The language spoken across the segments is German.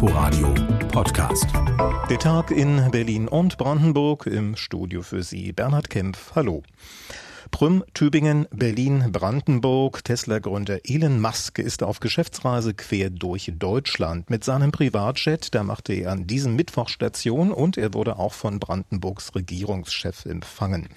Inforadio Podcast. Der Tag in Berlin und Brandenburg im Studio für Sie. Bernhard Kempf, hallo. Prüm, Tübingen, Berlin, Brandenburg. Tesla-Gründer Elon Musk ist auf Geschäftsreise quer durch Deutschland. Mit seinem Privatjet, da machte er an diesem Mittwoch Station und er wurde auch von Brandenburgs Regierungschef empfangen.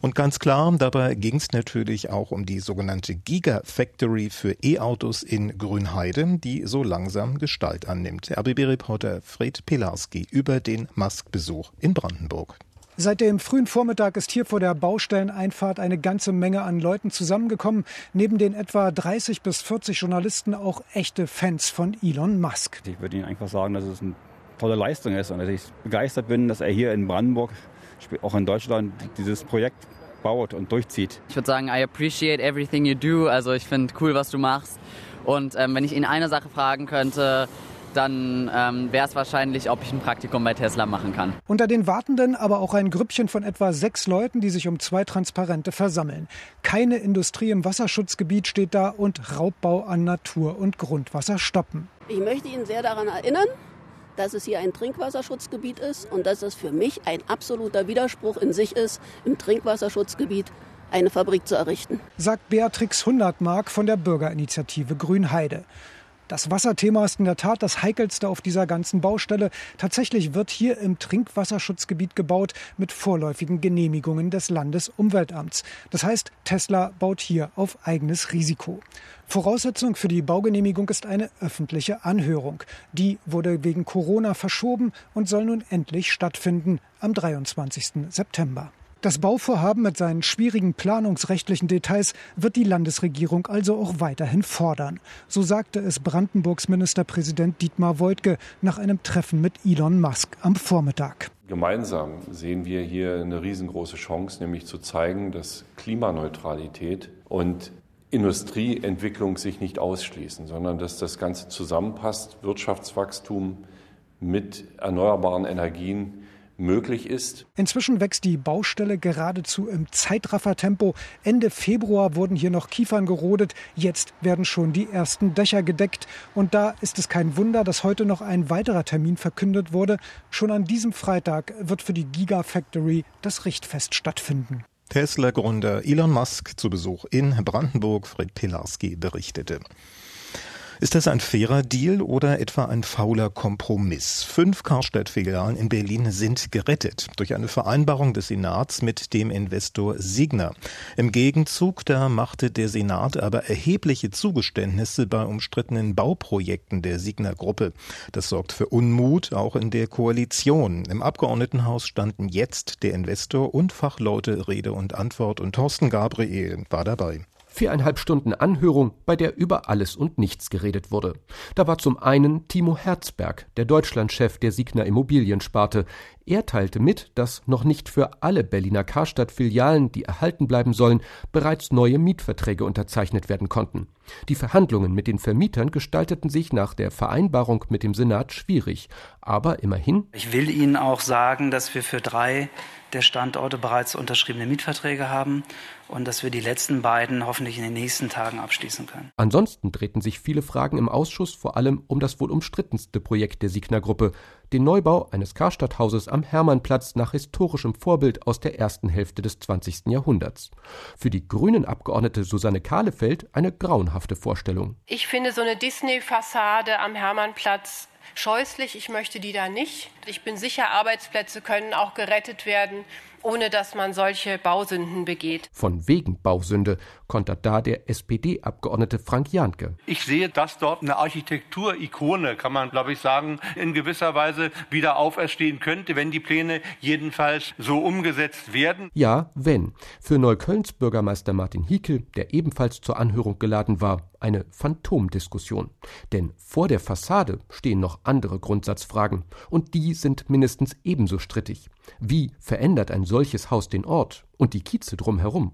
Und ganz klar, dabei ging es natürlich auch um die sogenannte Gigafactory für E-Autos in Grünheide, die so langsam Gestalt annimmt. RBB-Reporter Fred Pilarski über den Musk-Besuch in Brandenburg. Seit dem frühen Vormittag ist hier vor der Baustelleneinfahrt eine ganze Menge an Leuten zusammengekommen. Neben den etwa 30 bis 40 Journalisten auch echte Fans von Elon Musk. Ich würde Ihnen einfach sagen, dass es eine tolle Leistung ist und dass ich begeistert bin, dass er hier in Brandenburg, auch in Deutschland, dieses Projekt baut und durchzieht. Ich würde sagen, I appreciate everything you do. Also ich finde cool, was du machst. Und ähm, wenn ich ihn eine Sache fragen könnte, dann ähm, wäre es wahrscheinlich, ob ich ein Praktikum bei Tesla machen kann. Unter den Wartenden aber auch ein Grüppchen von etwa sechs Leuten, die sich um zwei Transparente versammeln. Keine Industrie im Wasserschutzgebiet steht da und Raubbau an Natur und Grundwasser stoppen. Ich möchte Ihnen sehr daran erinnern, dass es hier ein Trinkwasserschutzgebiet ist und dass es für mich ein absoluter Widerspruch in sich ist, im Trinkwasserschutzgebiet eine Fabrik zu errichten. Sagt Beatrix Hundertmark von der Bürgerinitiative Grünheide. Das Wasserthema ist in der Tat das heikelste auf dieser ganzen Baustelle. Tatsächlich wird hier im Trinkwasserschutzgebiet gebaut mit vorläufigen Genehmigungen des Landesumweltamts. Das heißt, Tesla baut hier auf eigenes Risiko. Voraussetzung für die Baugenehmigung ist eine öffentliche Anhörung. Die wurde wegen Corona verschoben und soll nun endlich stattfinden am 23. September. Das Bauvorhaben mit seinen schwierigen planungsrechtlichen Details wird die Landesregierung also auch weiterhin fordern. So sagte es Brandenburgs Ministerpräsident Dietmar Woidke nach einem Treffen mit Elon Musk am Vormittag. Gemeinsam sehen wir hier eine riesengroße Chance, nämlich zu zeigen, dass Klimaneutralität und Industrieentwicklung sich nicht ausschließen, sondern dass das Ganze zusammenpasst, Wirtschaftswachstum mit erneuerbaren Energien möglich ist. Inzwischen wächst die Baustelle geradezu im Zeitraffertempo. Ende Februar wurden hier noch Kiefern gerodet, jetzt werden schon die ersten Dächer gedeckt. Und da ist es kein Wunder, dass heute noch ein weiterer Termin verkündet wurde. Schon an diesem Freitag wird für die Gigafactory das Richtfest stattfinden. Tesla-Gründer Elon Musk zu Besuch in Brandenburg. Fred Pilarski berichtete. Ist das ein fairer Deal oder etwa ein fauler Kompromiss? Fünf Karstadt-Filialen in Berlin sind gerettet durch eine Vereinbarung des Senats mit dem Investor Signer. Im Gegenzug da machte der Senat aber erhebliche Zugeständnisse bei umstrittenen Bauprojekten der Signer-Gruppe. Das sorgt für Unmut auch in der Koalition. Im Abgeordnetenhaus standen jetzt der Investor und Fachleute Rede und Antwort und Thorsten Gabriel war dabei. Viereinhalb Stunden Anhörung, bei der über alles und nichts geredet wurde. Da war zum einen Timo Herzberg, der Deutschlandchef der Signer Immobiliensparte. Er teilte mit, dass noch nicht für alle Berliner Karstadt-Filialen, die erhalten bleiben sollen, bereits neue Mietverträge unterzeichnet werden konnten. Die Verhandlungen mit den Vermietern gestalteten sich nach der Vereinbarung mit dem Senat schwierig. Aber immerhin. Ich will Ihnen auch sagen, dass wir für drei der Standorte bereits unterschriebene Mietverträge haben und dass wir die letzten beiden hoffentlich in den nächsten Tagen abschließen können. Ansonsten drehten sich viele Fragen im Ausschuss vor allem um das wohl umstrittenste Projekt der Signer Gruppe, den Neubau eines Karstadthauses am Hermannplatz nach historischem Vorbild aus der ersten Hälfte des 20. Jahrhunderts. Für die grünen Abgeordnete Susanne Kahlefeld eine grauenhafte Vorstellung. Ich finde so eine Disney-Fassade am Hermannplatz scheußlich. Ich möchte die da nicht. Ich bin sicher, Arbeitsplätze können auch gerettet werden ohne dass man solche Bausünden begeht. Von wegen Bausünde kontert da der SPD-Abgeordnete Frank Jahnke. Ich sehe, dass dort eine Architekturikone, kann man glaube ich sagen, in gewisser Weise wieder auferstehen könnte, wenn die Pläne jedenfalls so umgesetzt werden. Ja, wenn. Für Neuköllns Bürgermeister Martin Hiekel, der ebenfalls zur Anhörung geladen war, eine Phantomdiskussion. Denn vor der Fassade stehen noch andere Grundsatzfragen und die sind mindestens ebenso strittig. Wie verändert ein solches Haus den Ort und die Kieze drumherum?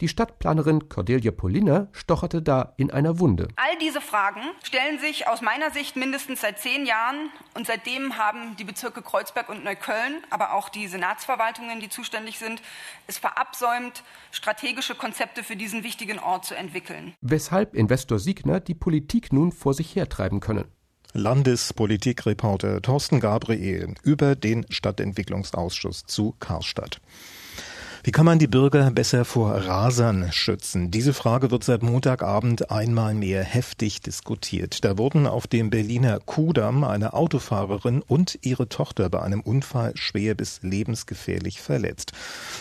Die Stadtplanerin Cordelia Polina stocherte da in einer Wunde. All diese Fragen stellen sich aus meiner Sicht mindestens seit zehn Jahren. Und seitdem haben die Bezirke Kreuzberg und Neukölln, aber auch die Senatsverwaltungen, die zuständig sind, es verabsäumt, strategische Konzepte für diesen wichtigen Ort zu entwickeln. Weshalb Investor Siegner die Politik nun vor sich hertreiben könne. Landespolitikreporter Thorsten Gabriel über den Stadtentwicklungsausschuss zu Karstadt. Wie kann man die Bürger besser vor Rasern schützen? Diese Frage wird seit Montagabend einmal mehr heftig diskutiert. Da wurden auf dem Berliner Kudamm eine Autofahrerin und ihre Tochter bei einem Unfall schwer bis lebensgefährlich verletzt.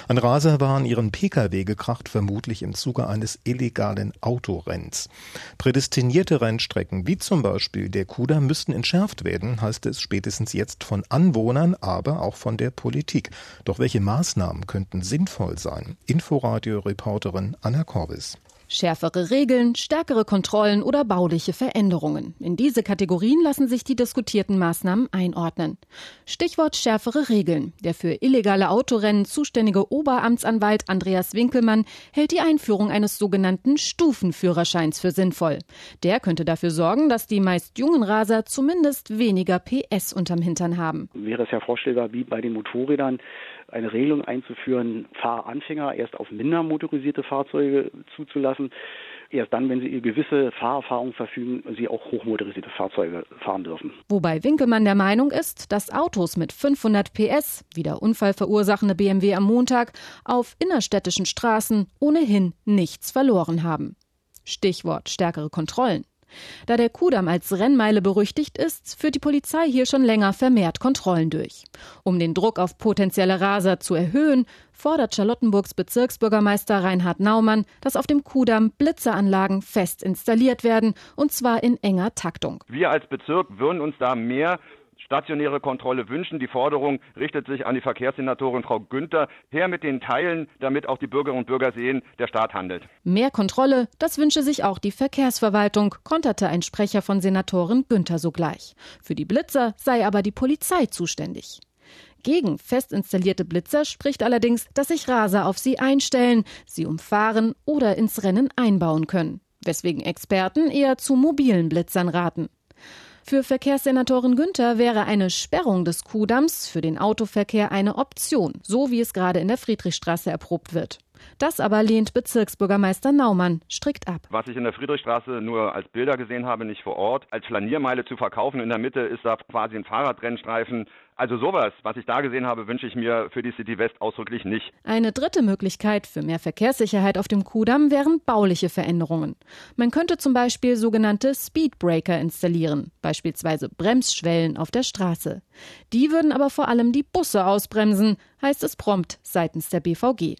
Ein Raser war an ihren Pkw gekracht, vermutlich im Zuge eines illegalen Autorenns. Prädestinierte Rennstrecken, wie zum Beispiel der Kudamm, müssten entschärft werden, heißt es spätestens jetzt von Anwohnern, aber auch von der Politik. Doch welche Maßnahmen könnten sinnvoll sinnvoll sein. Inforadio-Reporterin Anna Korbis. Schärfere Regeln, stärkere Kontrollen oder bauliche Veränderungen. In diese Kategorien lassen sich die diskutierten Maßnahmen einordnen. Stichwort schärfere Regeln. Der für illegale Autorennen zuständige Oberamtsanwalt Andreas Winkelmann hält die Einführung eines sogenannten Stufenführerscheins für sinnvoll. Der könnte dafür sorgen, dass die meist jungen Raser zumindest weniger PS unterm Hintern haben. Wäre es ja vorstellbar wie bei den Motorrädern, eine Regelung einzuführen, Fahranfänger erst auf minder motorisierte Fahrzeuge zuzulassen. Erst dann, wenn sie eine gewisse Fahrerfahrung verfügen, sie auch hochmotorisierte Fahrzeuge fahren dürfen. Wobei Winkelmann der Meinung ist, dass Autos mit 500 PS, wie der unfallverursachende BMW am Montag, auf innerstädtischen Straßen ohnehin nichts verloren haben. Stichwort stärkere Kontrollen. Da der Kudamm als Rennmeile berüchtigt ist, führt die Polizei hier schon länger vermehrt Kontrollen durch. Um den Druck auf potenzielle Raser zu erhöhen, fordert Charlottenburgs Bezirksbürgermeister Reinhard Naumann, dass auf dem Kudamm Blitzeranlagen fest installiert werden, und zwar in enger Taktung. Wir als Bezirk würden uns da mehr stationäre Kontrolle wünschen. Die Forderung richtet sich an die Verkehrssenatorin Frau Günther. Her mit den Teilen, damit auch die Bürgerinnen und Bürger sehen, der Staat handelt. Mehr Kontrolle, das wünsche sich auch die Verkehrsverwaltung, konterte ein Sprecher von Senatorin Günther sogleich. Für die Blitzer sei aber die Polizei zuständig. Gegen fest installierte Blitzer spricht allerdings, dass sich Raser auf sie einstellen, sie umfahren oder ins Rennen einbauen können. Weswegen Experten eher zu mobilen Blitzern raten. Für Verkehrssenatorin Günther wäre eine Sperrung des Kuhdamms für den Autoverkehr eine Option, so wie es gerade in der Friedrichstraße erprobt wird. Das aber lehnt Bezirksbürgermeister Naumann strikt ab. Was ich in der Friedrichstraße nur als Bilder gesehen habe, nicht vor Ort, als Flaniermeile zu verkaufen. In der Mitte ist da quasi ein Fahrradrennstreifen also sowas, was ich da gesehen habe, wünsche ich mir für die City West ausdrücklich nicht. Eine dritte Möglichkeit für mehr Verkehrssicherheit auf dem Kudamm wären bauliche Veränderungen. Man könnte zum Beispiel sogenannte Speedbreaker installieren, beispielsweise Bremsschwellen auf der Straße. Die würden aber vor allem die Busse ausbremsen, heißt es prompt seitens der BVG.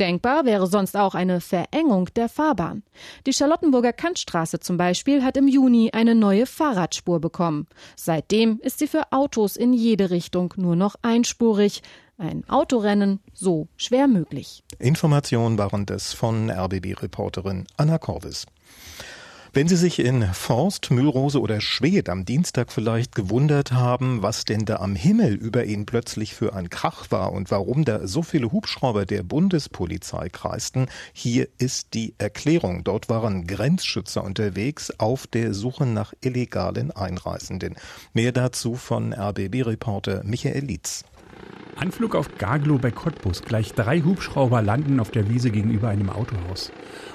Denkbar wäre sonst auch eine Verengung der Fahrbahn. Die Charlottenburger Kantstraße zum Beispiel hat im Juni eine neue Fahrradspur bekommen. Seitdem ist sie für Autos in jede Richtung nur noch einspurig. Ein Autorennen so schwer möglich. Informationen waren das von RBB-Reporterin Anna Korvis. Wenn Sie sich in Forst, Mühlrose oder Schwedt am Dienstag vielleicht gewundert haben, was denn da am Himmel über Ihnen plötzlich für ein Krach war und warum da so viele Hubschrauber der Bundespolizei kreisten, hier ist die Erklärung. Dort waren Grenzschützer unterwegs auf der Suche nach illegalen Einreisenden. Mehr dazu von RBB-Reporter Michael Lietz. Anflug auf Gaglo bei Cottbus. Gleich drei Hubschrauber landen auf der Wiese gegenüber einem Autohaus.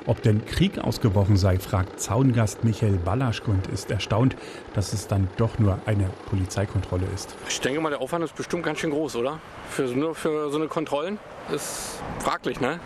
Ob denn Krieg ausgebrochen sei, fragt Zaungast Michael Ballaschk und ist erstaunt, dass es dann doch nur eine Polizeikontrolle ist. Ich denke mal, der Aufwand ist bestimmt ganz schön groß, oder? Für, nur für so eine Kontrollen ist fraglich, ne?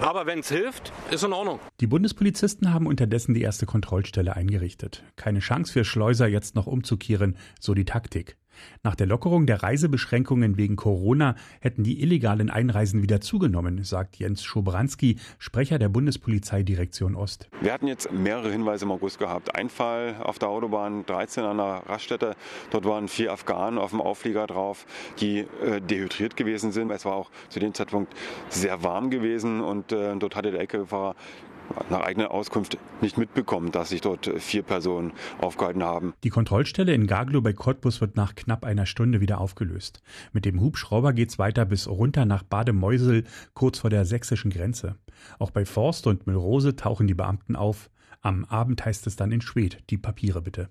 Aber wenn es hilft, ist in Ordnung. Die Bundespolizisten haben unterdessen die erste Kontrollstelle eingerichtet. Keine Chance für Schleuser jetzt noch umzukehren, so die Taktik. Nach der Lockerung der Reisebeschränkungen wegen Corona hätten die illegalen Einreisen wieder zugenommen, sagt Jens Schobranski, Sprecher der Bundespolizeidirektion Ost. Wir hatten jetzt mehrere Hinweise im August gehabt. Ein Fall auf der Autobahn 13 an der Raststätte. Dort waren vier Afghanen auf dem Auflieger drauf, die äh, dehydriert gewesen sind. Es war auch zu dem Zeitpunkt sehr warm gewesen und äh, dort hatte der LKW-Fahrer nach eigener Auskunft nicht mitbekommen, dass sich dort vier Personen aufgehalten haben. Die Kontrollstelle in Gaglo bei Cottbus wird nach knapp einer Stunde wieder aufgelöst. Mit dem Hubschrauber geht's weiter bis runter nach Bademeusel, kurz vor der sächsischen Grenze. Auch bei Forst und Müllrose tauchen die Beamten auf. Am Abend heißt es dann in Schwed, die Papiere bitte.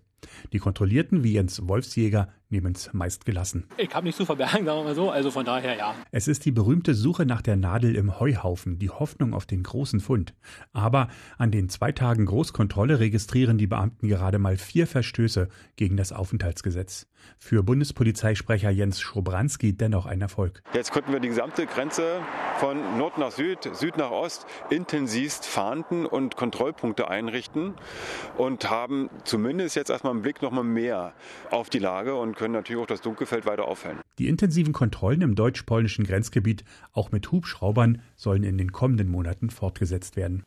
Die Kontrollierten, wie Jens Wolfsjäger, nehmen es meist gelassen. Ich habe nichts zu verbergen, sagen wir mal so, also von daher ja. Es ist die berühmte Suche nach der Nadel im Heuhaufen, die Hoffnung auf den großen Fund. Aber an den zwei Tagen Großkontrolle registrieren die Beamten gerade mal vier Verstöße gegen das Aufenthaltsgesetz. Für Bundespolizeisprecher Jens Schrobranski dennoch ein Erfolg. Jetzt konnten wir die gesamte Grenze von Nord nach Süd, Süd nach Ost intensivst fahnden und Kontrollpunkte einrichten und haben zumindest jetzt erstmal einen Blick noch mal mehr auf die Lage und können natürlich auch das Dunkelfeld weiter aufhellen. Die intensiven Kontrollen im deutsch-polnischen Grenzgebiet, auch mit Hubschraubern, sollen in den kommenden Monaten fortgesetzt werden.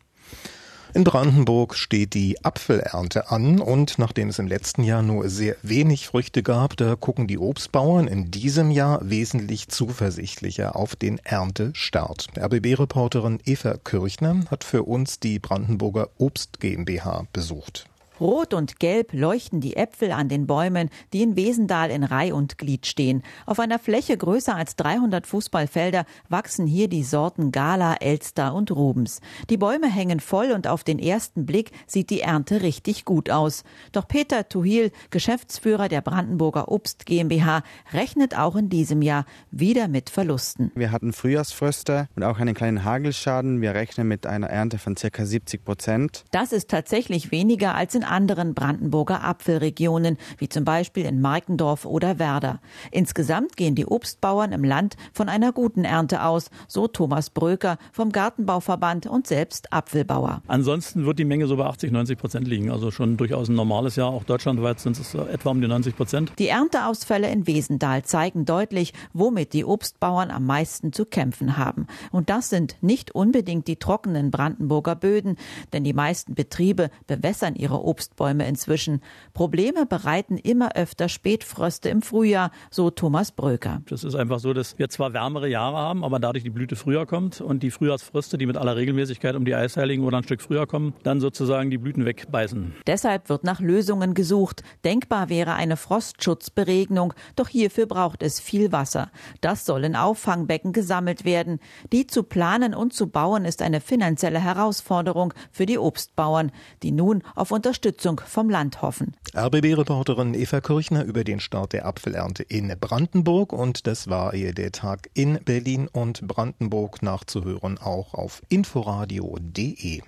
In Brandenburg steht die Apfelernte an und nachdem es im letzten Jahr nur sehr wenig Früchte gab, da gucken die Obstbauern in diesem Jahr wesentlich zuversichtlicher auf den Erntestart. RBB-Reporterin Eva Kirchner hat für uns die Brandenburger Obst GmbH besucht. Rot und gelb leuchten die Äpfel an den Bäumen, die in Wesendal in Reih und Glied stehen. Auf einer Fläche größer als 300 Fußballfelder wachsen hier die Sorten Gala, Elster und Rubens. Die Bäume hängen voll und auf den ersten Blick sieht die Ernte richtig gut aus. Doch Peter Tuhil, Geschäftsführer der Brandenburger Obst GmbH, rechnet auch in diesem Jahr wieder mit Verlusten. Wir hatten Frühjahrsfröste und auch einen kleinen Hagelschaden. Wir rechnen mit einer Ernte von circa 70 Prozent. Das ist tatsächlich weniger als in anderen Brandenburger Apfelregionen, wie zum Beispiel in Markendorf oder Werder. Insgesamt gehen die Obstbauern im Land von einer guten Ernte aus, so Thomas Bröker vom Gartenbauverband und selbst Apfelbauer. Ansonsten wird die Menge so bei 80, 90 Prozent liegen. Also schon durchaus ein normales Jahr. Auch deutschlandweit sind es etwa um die 90 Prozent. Die Ernteausfälle in Wesendal zeigen deutlich, womit die Obstbauern am meisten zu kämpfen haben. Und das sind nicht unbedingt die trockenen Brandenburger Böden, denn die meisten Betriebe bewässern ihre Obst Obstbäume inzwischen. Probleme bereiten immer öfter Spätfröste im Frühjahr, so Thomas Bröker. Es ist einfach so, dass wir zwar wärmere Jahre haben, aber dadurch die Blüte früher kommt und die Frühjahrsfröste, die mit aller Regelmäßigkeit um die Eisheiligen oder ein Stück früher kommen, dann sozusagen die Blüten wegbeißen. Deshalb wird nach Lösungen gesucht. Denkbar wäre eine Frostschutzberegnung, doch hierfür braucht es viel Wasser. Das soll in Auffangbecken gesammelt werden. Die zu planen und zu bauen ist eine finanzielle Herausforderung für die Obstbauern, die nun auf Unterstützung Unterstützung vom Land hoffen. RBB-Reporterin Eva Kirchner über den Start der Apfelernte in Brandenburg und das war ihr der Tag in Berlin und Brandenburg nachzuhören auch auf inforadio.de.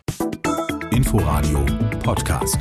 Inforadio Podcast.